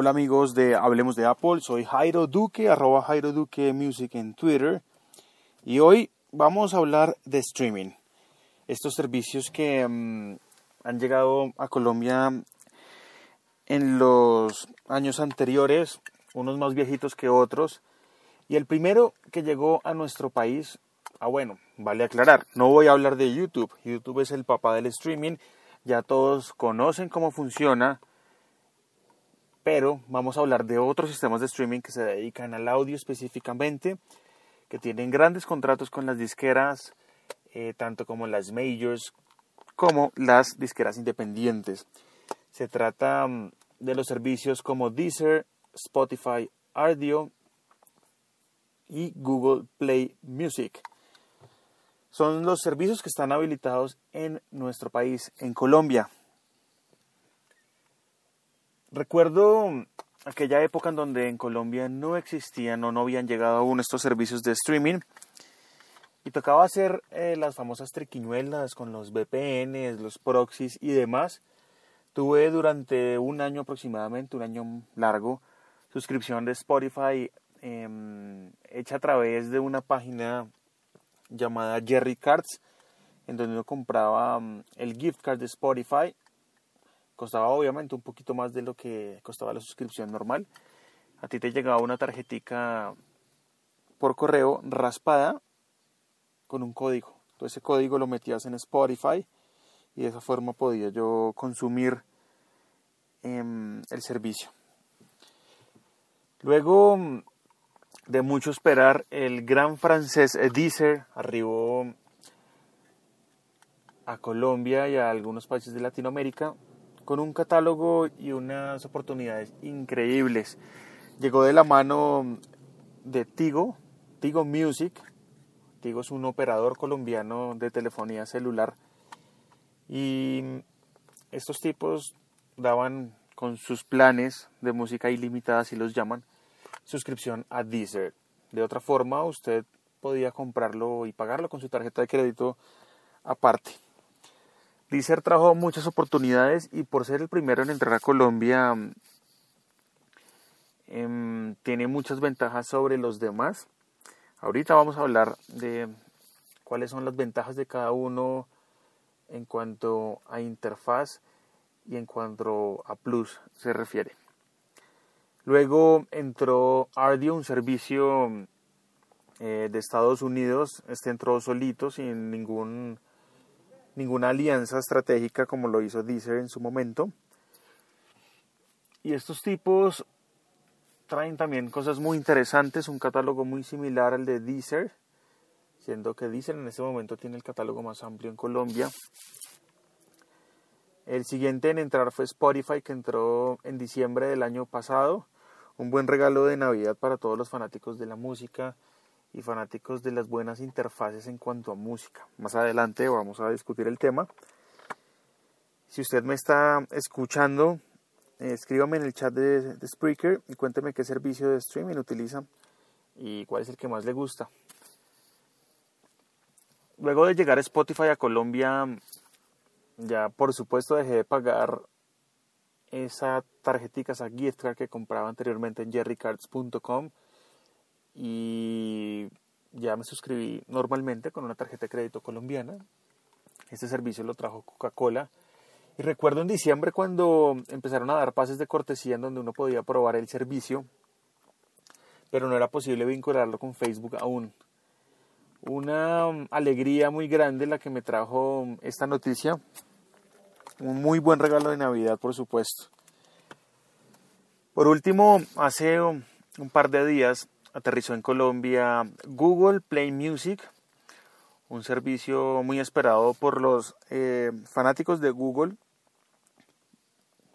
Hola amigos de Hablemos de Apple, soy Jairo Duque, arroba Jairo Duque Music en Twitter. Y hoy vamos a hablar de streaming. Estos servicios que mm, han llegado a Colombia en los años anteriores, unos más viejitos que otros, y el primero que llegó a nuestro país, ah bueno, vale aclarar, no voy a hablar de YouTube, YouTube es el papá del streaming, ya todos conocen cómo funciona, pero vamos a hablar de otros sistemas de streaming que se dedican al audio específicamente, que tienen grandes contratos con las disqueras, eh, tanto como las majors como las disqueras independientes. Se trata mm, de los servicios como Deezer, Spotify Audio y Google Play Music. Son los servicios que están habilitados en nuestro país, en Colombia. Recuerdo aquella época en donde en Colombia no existían o no habían llegado aún estos servicios de streaming y tocaba hacer eh, las famosas triquiñuelas con los VPNs, los proxies y demás. Tuve durante un año aproximadamente, un año largo, suscripción de Spotify em, hecha a través de una página llamada Jerry Cards, en donde uno compraba mm, el gift card de Spotify Costaba obviamente un poquito más de lo que costaba la suscripción normal. A ti te llegaba una tarjetica por correo raspada con un código. Entonces ese código lo metías en Spotify y de esa forma podía yo consumir em, el servicio. Luego de mucho esperar, el gran francés Deezer arribó a Colombia y a algunos países de Latinoamérica con un catálogo y unas oportunidades increíbles. Llegó de la mano de Tigo, Tigo Music. Tigo es un operador colombiano de telefonía celular. Y estos tipos daban con sus planes de música ilimitada, si los llaman, suscripción a Deezer. De otra forma, usted podía comprarlo y pagarlo con su tarjeta de crédito aparte. Deezer trajo muchas oportunidades y por ser el primero en entrar a Colombia em, tiene muchas ventajas sobre los demás. Ahorita vamos a hablar de cuáles son las ventajas de cada uno en cuanto a interfaz y en cuanto a plus se refiere. Luego entró Ardio, un servicio eh, de Estados Unidos. Este entró solito, sin ningún ninguna alianza estratégica como lo hizo Deezer en su momento. Y estos tipos traen también cosas muy interesantes, un catálogo muy similar al de Deezer, siendo que Deezer en este momento tiene el catálogo más amplio en Colombia. El siguiente en entrar fue Spotify, que entró en diciembre del año pasado. Un buen regalo de Navidad para todos los fanáticos de la música y fanáticos de las buenas interfaces en cuanto a música. Más adelante vamos a discutir el tema. Si usted me está escuchando, eh, escríbame en el chat de, de Spreaker y cuénteme qué servicio de streaming utiliza y cuál es el que más le gusta. Luego de llegar Spotify a Colombia, ya por supuesto dejé de pagar esa tarjetita, esa gift card que compraba anteriormente en jerrycards.com y ya me suscribí normalmente con una tarjeta de crédito colombiana. Este servicio lo trajo Coca-Cola. Y recuerdo en diciembre cuando empezaron a dar pases de cortesía en donde uno podía probar el servicio, pero no era posible vincularlo con Facebook aún. Una alegría muy grande la que me trajo esta noticia. Un muy buen regalo de Navidad, por supuesto. Por último, hace un par de días aterrizó en Colombia Google Play Music, un servicio muy esperado por los eh, fanáticos de Google,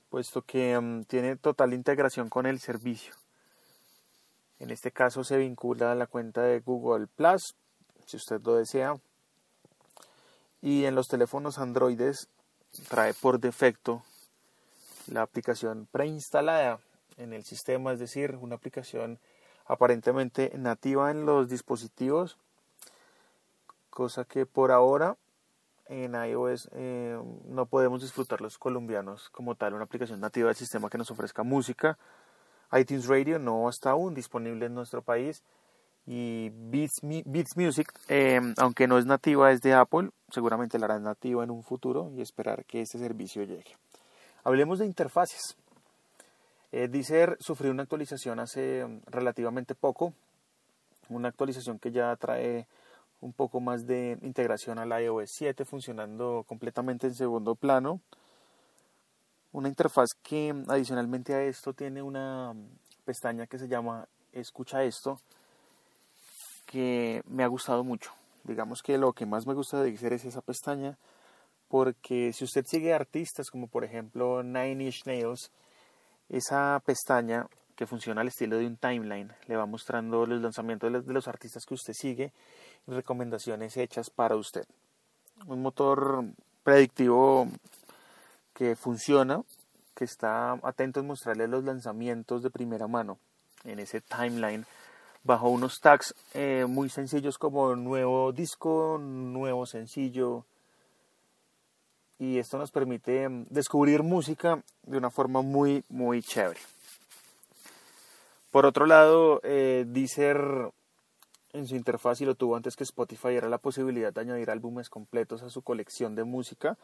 puesto que mm, tiene total integración con el servicio. En este caso se vincula a la cuenta de Google Plus, si usted lo desea. Y en los teléfonos Androides trae por defecto la aplicación preinstalada en el sistema, es decir, una aplicación aparentemente nativa en los dispositivos, cosa que por ahora en iOS eh, no podemos disfrutar los colombianos como tal, una aplicación nativa del sistema que nos ofrezca música iTunes Radio no está aún disponible en nuestro país y Beats, Beats Music, eh, aunque no es nativa, es de Apple, seguramente la hará nativa en un futuro y esperar que este servicio llegue. Hablemos de interfaces. Eh, Deezer sufrió una actualización hace relativamente poco, una actualización que ya trae un poco más de integración al iOS 7 funcionando completamente en segundo plano. Una interfaz que adicionalmente a esto tiene una pestaña que se llama Escucha esto, que me ha gustado mucho. Digamos que lo que más me gusta de Deezer es esa pestaña, porque si usted sigue artistas como por ejemplo Nine Inch Nails, esa pestaña que funciona al estilo de un timeline le va mostrando los lanzamientos de los artistas que usted sigue y recomendaciones hechas para usted. Un motor predictivo que funciona, que está atento en mostrarle los lanzamientos de primera mano en ese timeline bajo unos tags eh, muy sencillos como nuevo disco, nuevo sencillo. Y esto nos permite mm, descubrir música de una forma muy, muy chévere. Por otro lado, eh, Deezer en su interfaz, y lo tuvo antes que Spotify, era la posibilidad de añadir álbumes completos a su colección de música,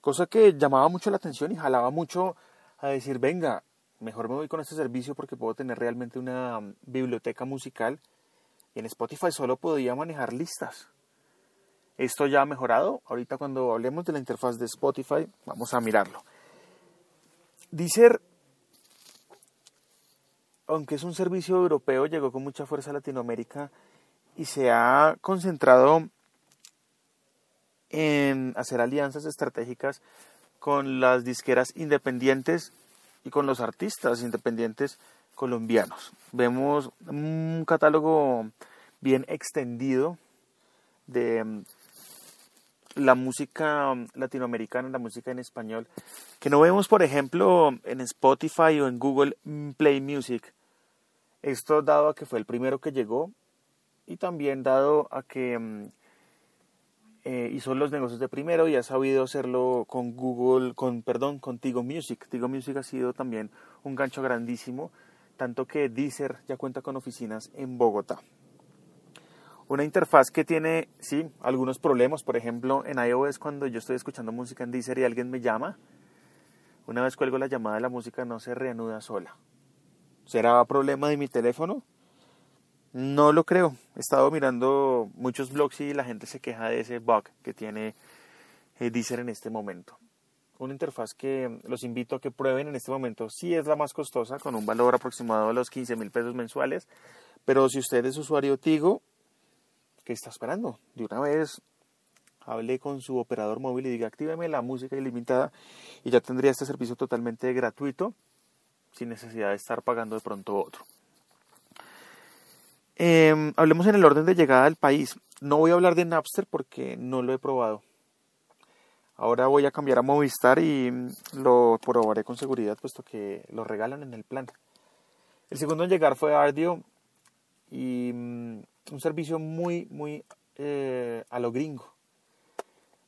cosa que llamaba mucho la atención y jalaba mucho a decir, venga, mejor me voy con este servicio porque puedo tener realmente una um, biblioteca musical. Y en Spotify solo podía manejar listas. Esto ya ha mejorado. Ahorita cuando hablemos de la interfaz de Spotify, vamos a mirarlo. Deezer, aunque es un servicio europeo, llegó con mucha fuerza a Latinoamérica y se ha concentrado en hacer alianzas estratégicas con las disqueras independientes y con los artistas independientes colombianos. Vemos un catálogo bien extendido de la música latinoamericana, la música en español, que no vemos, por ejemplo, en Spotify o en Google Play Music. Esto dado a que fue el primero que llegó y también dado a que mm, eh, hizo los negocios de primero y ha sabido hacerlo con Google, con perdón, con Tigo Music. Tigo Music ha sido también un gancho grandísimo, tanto que Deezer ya cuenta con oficinas en Bogotá. Una interfaz que tiene, sí, algunos problemas. Por ejemplo, en iOS cuando yo estoy escuchando música en Deezer y alguien me llama, una vez cuelgo la llamada la música no se reanuda sola. ¿Será problema de mi teléfono? No lo creo. He estado mirando muchos blogs y la gente se queja de ese bug que tiene eh, Deezer en este momento. Una interfaz que los invito a que prueben en este momento. Sí es la más costosa, con un valor aproximado de los 15 mil pesos mensuales. Pero si usted es usuario Tigo, ¿qué está esperando? De una vez hable con su operador móvil y diga actíveme la música ilimitada y ya tendría este servicio totalmente gratuito sin necesidad de estar pagando de pronto otro. Em, hablemos en el orden de llegada al país. No voy a hablar de Napster porque no lo he probado. Ahora voy a cambiar a Movistar y lo probaré con seguridad puesto que lo regalan en el plan. El segundo en llegar fue Ardio y mm, un servicio muy, muy eh, a lo gringo.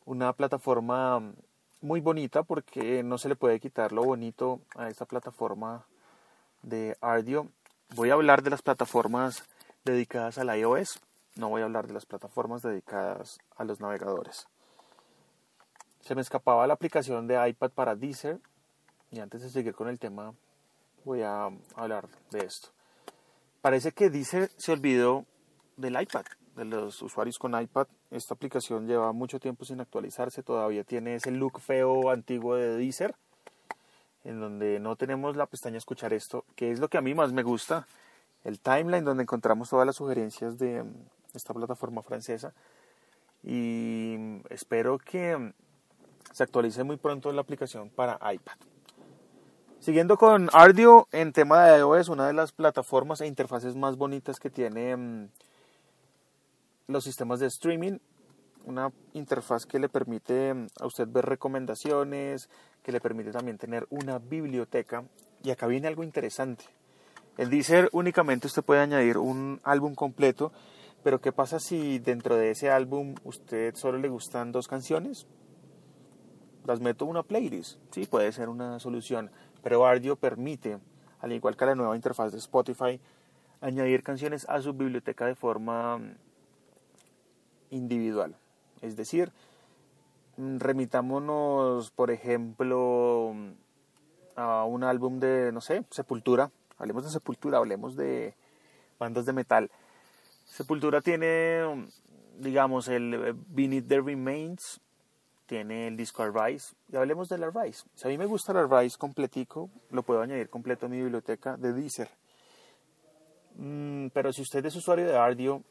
Una plataforma muy bonita porque no se le puede quitar lo bonito a esta plataforma de Ardio. Voy a hablar de las plataformas dedicadas al iOS. No voy a hablar de las plataformas dedicadas a los navegadores. Se me escapaba la aplicación de iPad para Deezer. Y antes de seguir con el tema, voy a hablar de esto. Parece que Deezer se olvidó del iPad, de los usuarios con iPad. Esta aplicación lleva mucho tiempo sin actualizarse. Todavía tiene ese look feo antiguo de Deezer, en donde no tenemos la pestaña escuchar esto, que es lo que a mí más me gusta el timeline donde encontramos todas las sugerencias de mm, esta plataforma francesa y mm, espero que mm, se actualice muy pronto la aplicación para iPad. Siguiendo con Ardio en tema de iOS, una de las plataformas e interfaces más bonitas que tiene los sistemas de streaming, una interfaz que le permite a usted ver recomendaciones, que le permite también tener una biblioteca. Y acá viene algo interesante. En Deezer únicamente usted puede añadir un álbum completo, pero ¿qué pasa si dentro de ese álbum usted solo le gustan dos canciones? Las meto una playlist, sí, puede ser una solución, pero Ardio permite al igual que la nueva interfaz de Spotify, añadir canciones a su biblioteca de forma mm, individual. Es decir, mm, remitámonos, por ejemplo, mm, a un álbum de, no sé, Sepultura. Hablemos de Sepultura, hablemos de bandas de metal. Sepultura tiene, digamos, el Beneath the Remains, tiene el disco Arise. Y hablemos del Arise. Si a mí me gusta el Arise completico, lo puedo añadir completo a mi biblioteca de Deezer. Mm, pero si usted es usuario de Ardio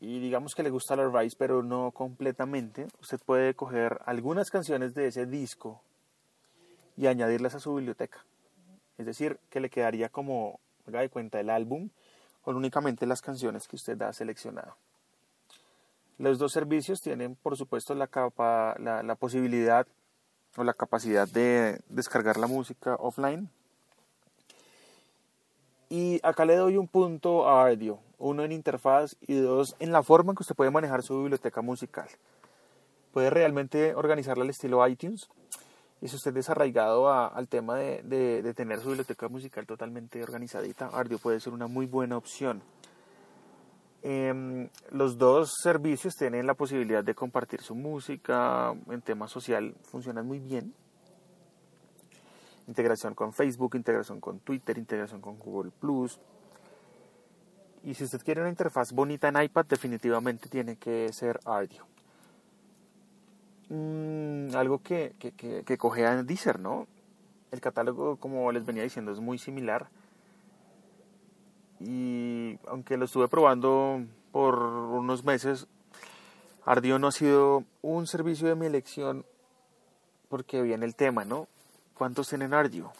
y digamos que le gusta el Arise, pero no completamente, usted puede coger algunas canciones de ese disco y añadirlas a su biblioteca. Es decir, que le quedaría como, de cuenta, el álbum con únicamente las canciones que usted ha seleccionado. Los dos servicios tienen, por supuesto, la, posibilidad o la capacidad de descargar la música offline. Y acá le doy un punto a audio, uno en interfaz y dos en la forma en que usted puede manejar su biblioteca musical. Puede realmente organizarla al estilo iTunes. Y si usted es arraigado al tema de, de, tener su biblioteca musical totalmente organizadita, Ardio puede ser una muy buena opción. Em, los dos servicios tienen la posibilidad de compartir su música en tema social, funcionan muy bien. Integración con Facebook, integración con Twitter, integración con Google Plus. Y si usted quiere una interfaz bonita en iPad, definitivamente tiene que ser Ardio. Mm, algo que, que, que, que cogea en Deezer, ¿no? El catálogo, como les venía diciendo, es muy similar y aunque lo estuve probando por unos meses, Ardio no ha sido un servicio de mi elección porque viene el tema, ¿no? ¿Cuántos tienen Ardio?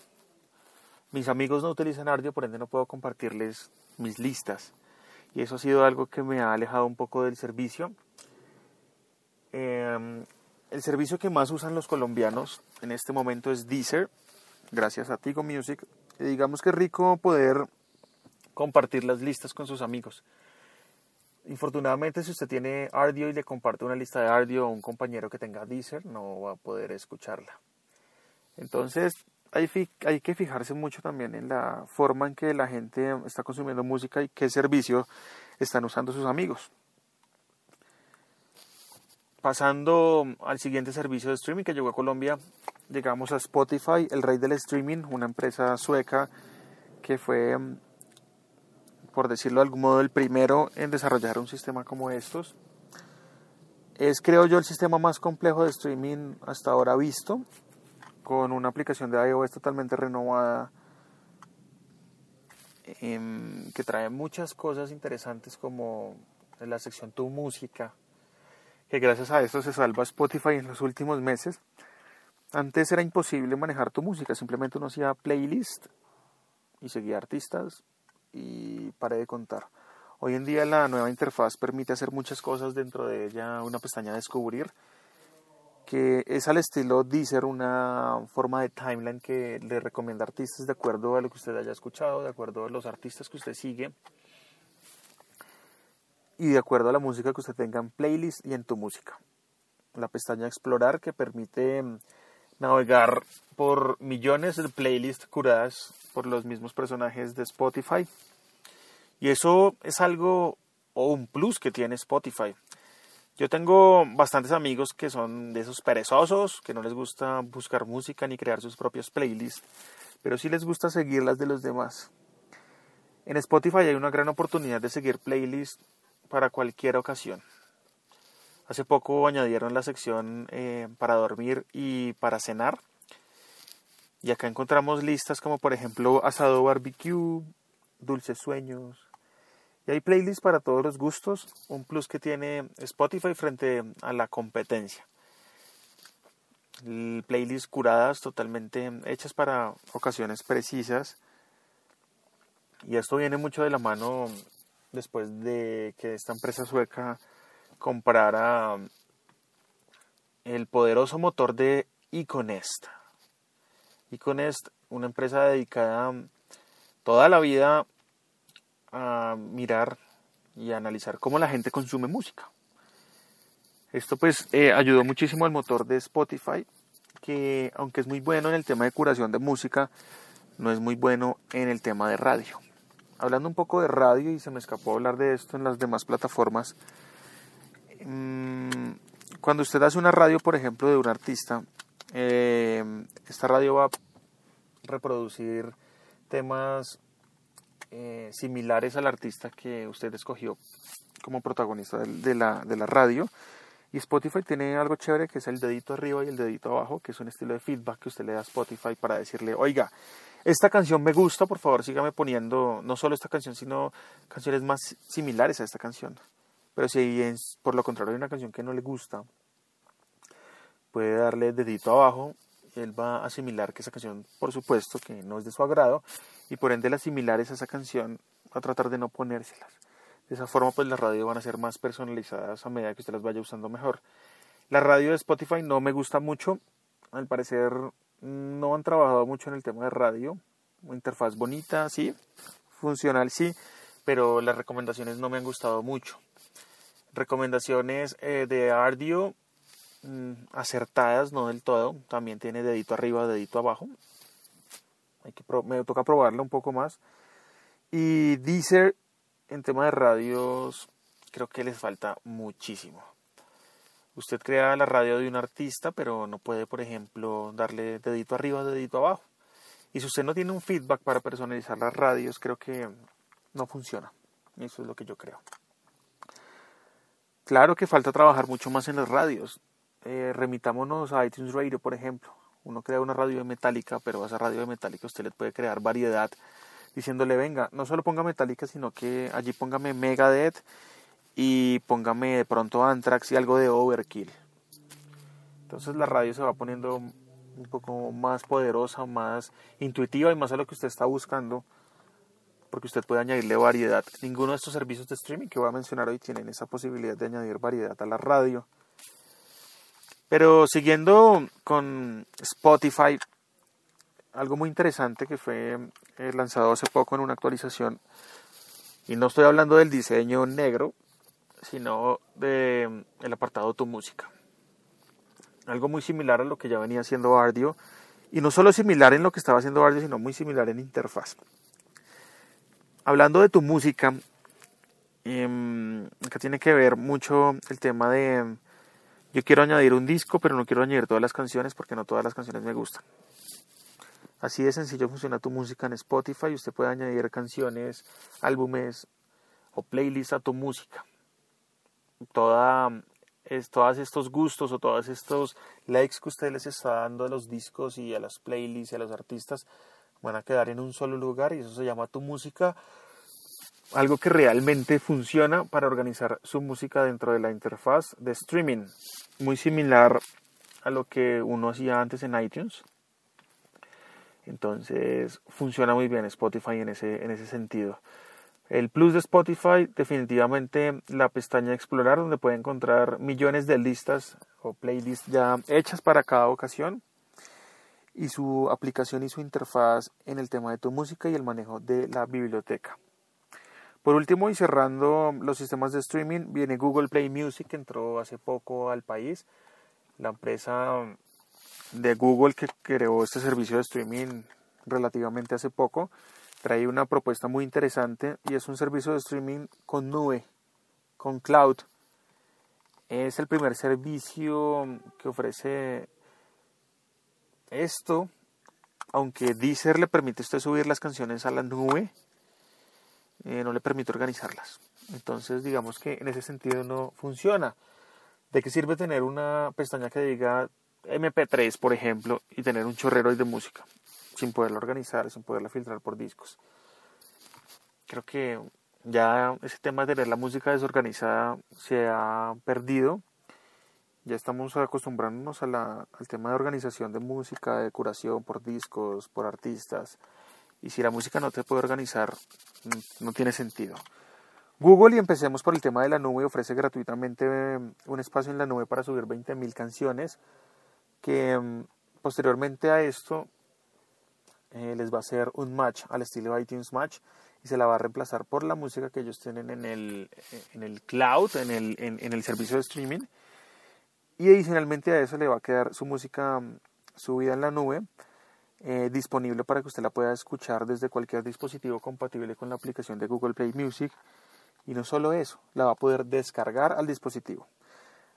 Mis amigos no utilizan Ardio, por ende no puedo compartirles mis listas. Y eso ha sido algo que me ha alejado un poco del servicio. Em, el servicio que más usan los colombianos en este momento es Deezer, gracias a Tigo Music. Y digamos que rico poder compartir las listas con sus amigos. Infortunadamente, si usted tiene Ardio y le comparte una lista de Ardio a un compañero que tenga Deezer, no va a poder escucharla. Entonces, hay, hay que fijarse mucho también en la forma en que la gente está consumiendo música y qué servicio están usando sus amigos. Pasando al siguiente servicio de streaming que llegó a Colombia, llegamos a Spotify, el rey del streaming, una empresa sueca que fue por decirlo de algún modo, el primero en desarrollar un sistema como estos. Es, creo yo, el sistema más complejo de streaming hasta ahora visto, con una aplicación de iOS totalmente renovada, em, que trae muchas cosas interesantes como la sección Tu Música, que gracias a esto se salva Spotify en los últimos meses. Antes era imposible manejar tu música, simplemente uno hacía playlist y seguía artistas y paré de contar. Hoy en día la nueva interfaz permite hacer muchas cosas dentro de ella, una pestaña de descubrir, que es al estilo Deezer, una forma de timeline que le recomienda artistas de acuerdo a lo que usted haya escuchado, de acuerdo a los artistas que usted sigue y de acuerdo a la música que usted tenga en playlist y en tu música. La pestaña Explorar que permite navegar por millones de playlists curadas por los mismos personajes de Spotify. Y eso es algo o un plus que tiene Spotify. Yo tengo bastantes amigos que son de esos perezosos, que no les gusta buscar música ni crear sus propios playlists, pero sí les gusta seguir las de los demás. En Spotify hay una gran oportunidad de seguir playlists para cualquier ocasión. Hace poco añadieron la sección eh, para dormir y para cenar. Y acá encontramos listas como por ejemplo asado barbecue, dulces sueños. Y hay playlists para todos los gustos, un plus que tiene Spotify frente a la competencia. Playlists curadas totalmente hechas para ocasiones precisas. Y esto viene mucho de la mano después de que esta empresa sueca comprara el poderoso motor de Iconest. Iconest, una empresa dedicada toda la vida a mirar y analizar cómo la gente consume música. Esto pues eh, ayudó muchísimo al motor de Spotify, que aunque es muy bueno en el tema de curación de música, no es muy bueno en el tema de radio. Hablando un poco de radio, y se me escapó hablar de esto en las demás plataformas, mm, cuando usted hace una radio, por ejemplo, de un artista, eh, esta radio va a reproducir temas eh, similares al artista que usted escogió como protagonista de la, de la radio. Y Spotify tiene algo chévere que es el dedito arriba y el dedito abajo, que es un estilo de feedback que usted le da a Spotify para decirle, oiga, esta canción me gusta, por favor sígame poniendo no solo esta canción, sino canciones más similares a esta canción. Pero si es, por lo contrario hay una canción que no le gusta, puede darle dedito abajo él va a asimilar que esa canción, por supuesto, que no es de su agrado y por ende las similares a esa canción va a tratar de no ponérselas. De esa forma, pues las radios van a ser más personalizadas a medida que usted las vaya usando mejor. La radio de Spotify no me gusta mucho. Al parecer no han trabajado mucho en el tema de radio. Interfaz bonita, sí. Funcional, sí. Pero las recomendaciones no me han gustado mucho. Recomendaciones eh, de audio mm, acertadas, no del todo. También tiene dedito arriba, dedito abajo. Hay que me toca probarla un poco más. Y Deezer en tema de radios creo que les falta muchísimo. Usted crea la radio de un artista, pero no puede, por ejemplo, darle dedito arriba, dedito abajo. Y si usted no tiene un feedback para personalizar las radios, creo que no funciona. Eso es lo que yo creo. Claro que falta trabajar mucho más en las radios. Eh, remitámonos a iTunes Radio, por ejemplo. Uno crea una radio de metálica, pero a esa radio de metálica usted le puede crear variedad diciéndole, venga, no solo ponga Metallica, sino que allí póngame Megadeth y póngame de pronto Anthrax y algo de Overkill. Entonces la radio se va poniendo un poco más poderosa, más intuitiva y más a lo que usted está buscando, porque usted puede añadirle variedad. Ninguno de estos servicios de streaming que voy a mencionar hoy tienen esa posibilidad de añadir variedad a la radio. Pero siguiendo con Spotify, algo muy interesante que fue eh, lanzado hace poco en una actualización, y no estoy hablando del diseño negro, sino del mm, el apartado Tu Música. Algo muy similar a lo que ya venía haciendo Ardio, y no solo similar en lo que estaba haciendo Ardio, sino muy similar en interfaz. Hablando de Tu Música, em, acá tiene que ver mucho el tema de yo quiero añadir un disco, pero no quiero añadir todas las canciones porque no todas las canciones me gustan. Así de sencillo funciona tu música en Spotify. Usted puede añadir canciones, álbumes o playlists a tu música. Toda, es, todos estos gustos o todos estos likes que usted les está dando a los discos y a las playlists y a los artistas van a quedar en un solo lugar y eso se llama tu música. Algo que realmente funciona para organizar su música dentro de la interfaz de streaming. Muy similar a lo que uno hacía antes en iTunes entonces funciona muy bien Spotify en ese, en ese sentido. El plus de Spotify, definitivamente la pestaña Explorar, donde puede encontrar millones de listas o playlists ya hechas para cada ocasión. Y su aplicación y su interfaz en el tema de tu música y el manejo de la biblioteca. Por último, y cerrando los sistemas de streaming, viene Google Play Music, que entró hace poco al país. La empresa de Google que creó este servicio de streaming relativamente hace poco, trae una propuesta muy interesante y es un servicio de streaming con nube, con cloud. Es el primer servicio que ofrece esto, aunque Deezer le permite a usted subir las canciones a la nube, eh, no le permite organizarlas. Entonces digamos que en ese sentido no funciona. ¿De qué sirve tener una pestaña que diga MP3, por ejemplo, y tener un chorrero de música, sin poderla organizar, sin poderla filtrar por discos. Creo que ya ese tema de tener la música desorganizada se ha perdido. Ya estamos acostumbrándonos a la, al tema de organización de música, de curación por discos, por artistas. Y si la música no te puede organizar, no tiene sentido. Google, y empecemos por el tema de la nube, ofrece gratuitamente un espacio en la nube para subir 20.000 canciones que mm, posteriormente a esto eh, les va a hacer un match al estilo iTunes Match y se la va a reemplazar por la música que ellos tienen en el, eh, en el cloud, en el, en, el servicio de streaming. Y adicionalmente a eso le va a quedar su música mm, subida en la nube eh, disponible para que usted la pueda escuchar desde cualquier dispositivo compatible con la aplicación de Google Play Music. Y no solo eso, la va a poder descargar al dispositivo.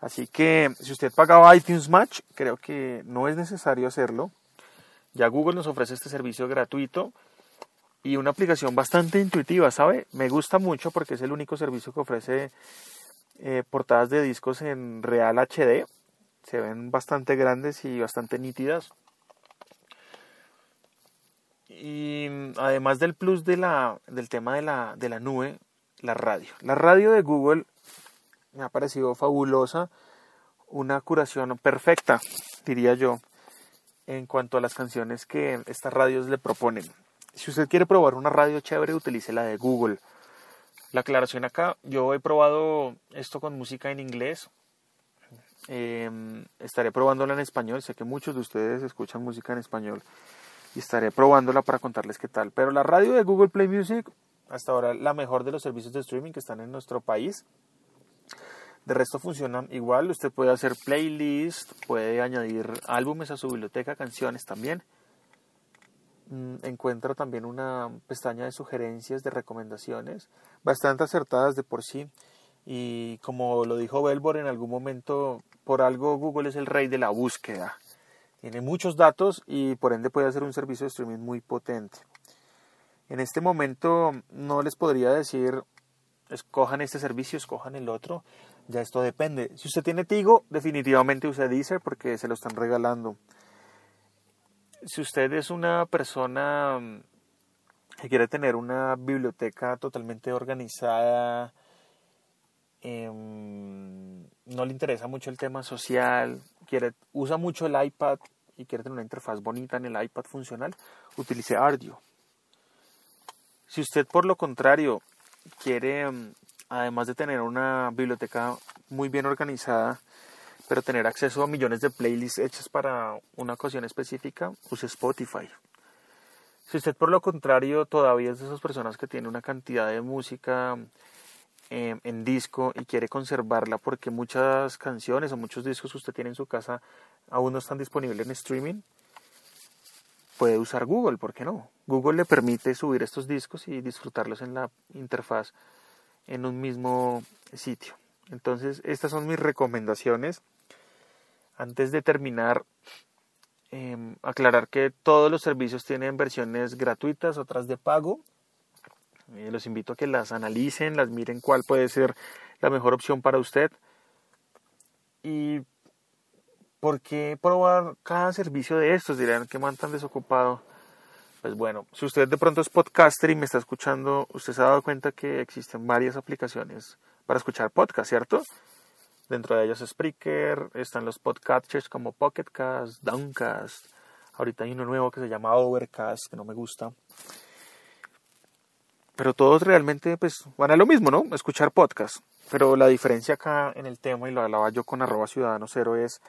Así que si usted pagaba iTunes Match, creo que no es necesario hacerlo. Ya Google nos ofrece este servicio gratuito y una aplicación bastante intuitiva, ¿sabe? Me gusta mucho porque es el único servicio que ofrece eh, portadas de discos en Real HD. Se ven bastante grandes y bastante nítidas. Y además del plus de la, del tema de la, de la nube, la radio. La radio de Google me ha parecido fabulosa, una curación perfecta, diría yo, en cuanto a las canciones que estas radios le proponen. Si usted quiere probar una radio chévere, utilice la de Google. La aclaración acá, yo he probado esto con música en inglés. Em, estaré probándola en español. Sé que muchos de ustedes escuchan música en español y estaré probándola para contarles qué tal. Pero la radio de Google Play Music, hasta ahora la mejor de los servicios de streaming que están en nuestro país. De resto funcionan igual, usted puede hacer playlist, puede añadir álbumes a su biblioteca, canciones también. Mm, encuentra también una pestaña de sugerencias, de recomendaciones, bastante acertadas de por sí. Y como lo dijo Belbor en algún momento, por algo Google es el rey de la búsqueda. Tiene muchos datos y por ende puede hacer un servicio de streaming muy potente. En este momento no les podría decir escojan este servicio, escojan el otro. Ya esto depende. Si usted tiene Tigo, definitivamente use Deezer porque se lo están regalando. Si usted es una persona mm, que quiere tener una biblioteca totalmente organizada, em, no le interesa mucho el tema social, quiere, usa mucho el iPad y quiere tener una interfaz bonita en el iPad funcional, utilice Ardio. Si usted por lo contrario quiere, mm, además de tener una biblioteca muy bien organizada, pero tener acceso a millones de playlists hechas para una ocasión específica, use Spotify. Si usted por lo contrario todavía es de esas personas que tiene una cantidad de música em, en disco y quiere conservarla porque muchas canciones o muchos discos que usted tiene en su casa aún no están disponibles en streaming, puede usar Google, ¿por qué no? Google le permite subir estos discos y disfrutarlos en la interfaz en un mismo sitio. Entonces, estas son mis recomendaciones. Antes de terminar, em, aclarar que todos los servicios tienen versiones gratuitas, otras de pago. Eh, los invito a que las analicen, las miren cuál puede ser la mejor opción para usted. Y ¿por qué probar cada servicio de estos? Dirán que man tan desocupado. Pues bueno, si usted de pronto es podcaster y me está escuchando, usted se ha dado cuenta que existen varias aplicaciones para escuchar podcast, ¿cierto? Dentro de ellos Spreaker, están los podcasters como Pocketcast, Downcast. Ahorita hay uno nuevo que se llama Overcast, que no me gusta. Pero todos realmente pues van a lo mismo, ¿no? Escuchar podcast. Pero la diferencia acá en el tema, y lo hablaba yo con arroba ciudadano es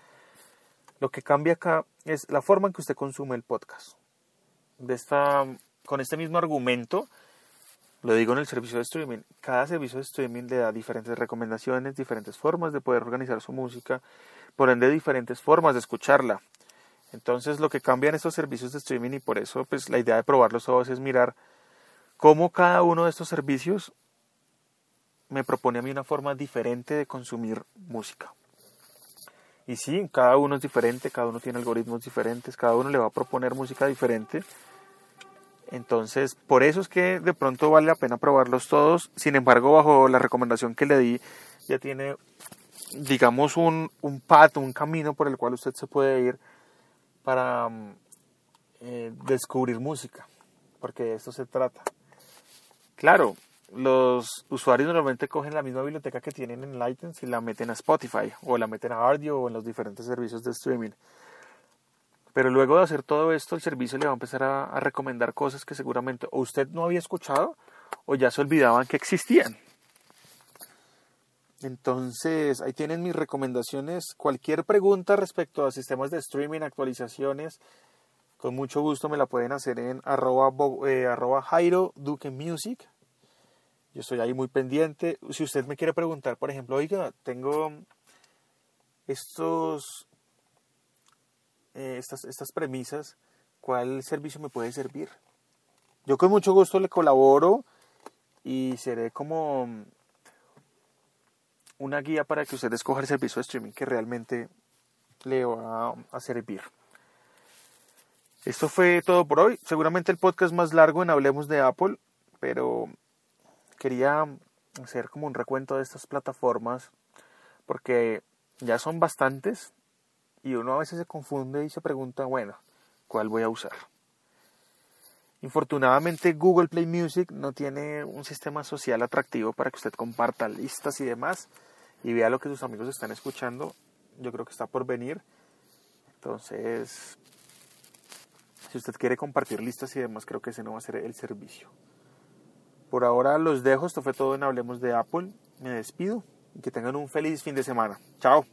lo que cambia acá es la forma en que usted consume el podcast. De esta, con este mismo argumento, lo digo en el servicio de streaming, cada servicio de streaming le da diferentes recomendaciones, diferentes formas de poder organizar su música, por ende diferentes formas de escucharla. Entonces lo que cambian estos servicios de streaming y por eso pues la idea de probarlos todos es mirar cómo cada uno de estos servicios me propone a mí una forma diferente de consumir música. Y sí, cada uno es diferente, cada uno tiene algoritmos diferentes, cada uno le va a proponer música diferente. Entonces, por eso es que de pronto vale la pena probarlos todos. Sin embargo, bajo la recomendación que le di, ya tiene, digamos, un, un un camino por el cual usted se puede ir para mm, eh, descubrir música, porque de esto se trata. Claro, los usuarios normalmente cogen la misma biblioteca que tienen en iTunes y la meten a Spotify o la meten a Audio o en los diferentes servicios de streaming. Pero luego de hacer todo esto, el servicio le va a empezar a, recomendar cosas que seguramente o usted no había escuchado o ya se olvidaban que existían. Entonces, ahí tienen mis recomendaciones. Cualquier pregunta respecto a sistemas de streaming, actualizaciones, con mucho gusto me la pueden hacer en arroba, eh, Jairo Duque Music yo estoy ahí muy pendiente. Si usted me quiere preguntar, por ejemplo, oiga, tengo estos, eh, estas, estas premisas cuál servicio me puede servir. Yo con mucho gusto le colaboro y seré como una guía para que usted escoja el servicio de streaming que realmente le va a servir. Esto fue todo por hoy. Seguramente el podcast más largo en Hablemos de Apple, pero quería hacer como un recuento de estas plataformas porque ya son bastantes y uno a veces se confunde y se pregunta, bueno, ¿cuál voy a usar? Infortunadamente Google Play Music no tiene un sistema social atractivo para que usted comparta listas y demás y vea lo que sus amigos están escuchando. Yo creo que está por venir. Entonces, si usted quiere compartir listas y demás, creo que ese no va a ser el servicio. Por ahora los dejo. Esto fue todo en Hablemos de Apple. Me despido y que tengan un feliz fin de semana. Chao.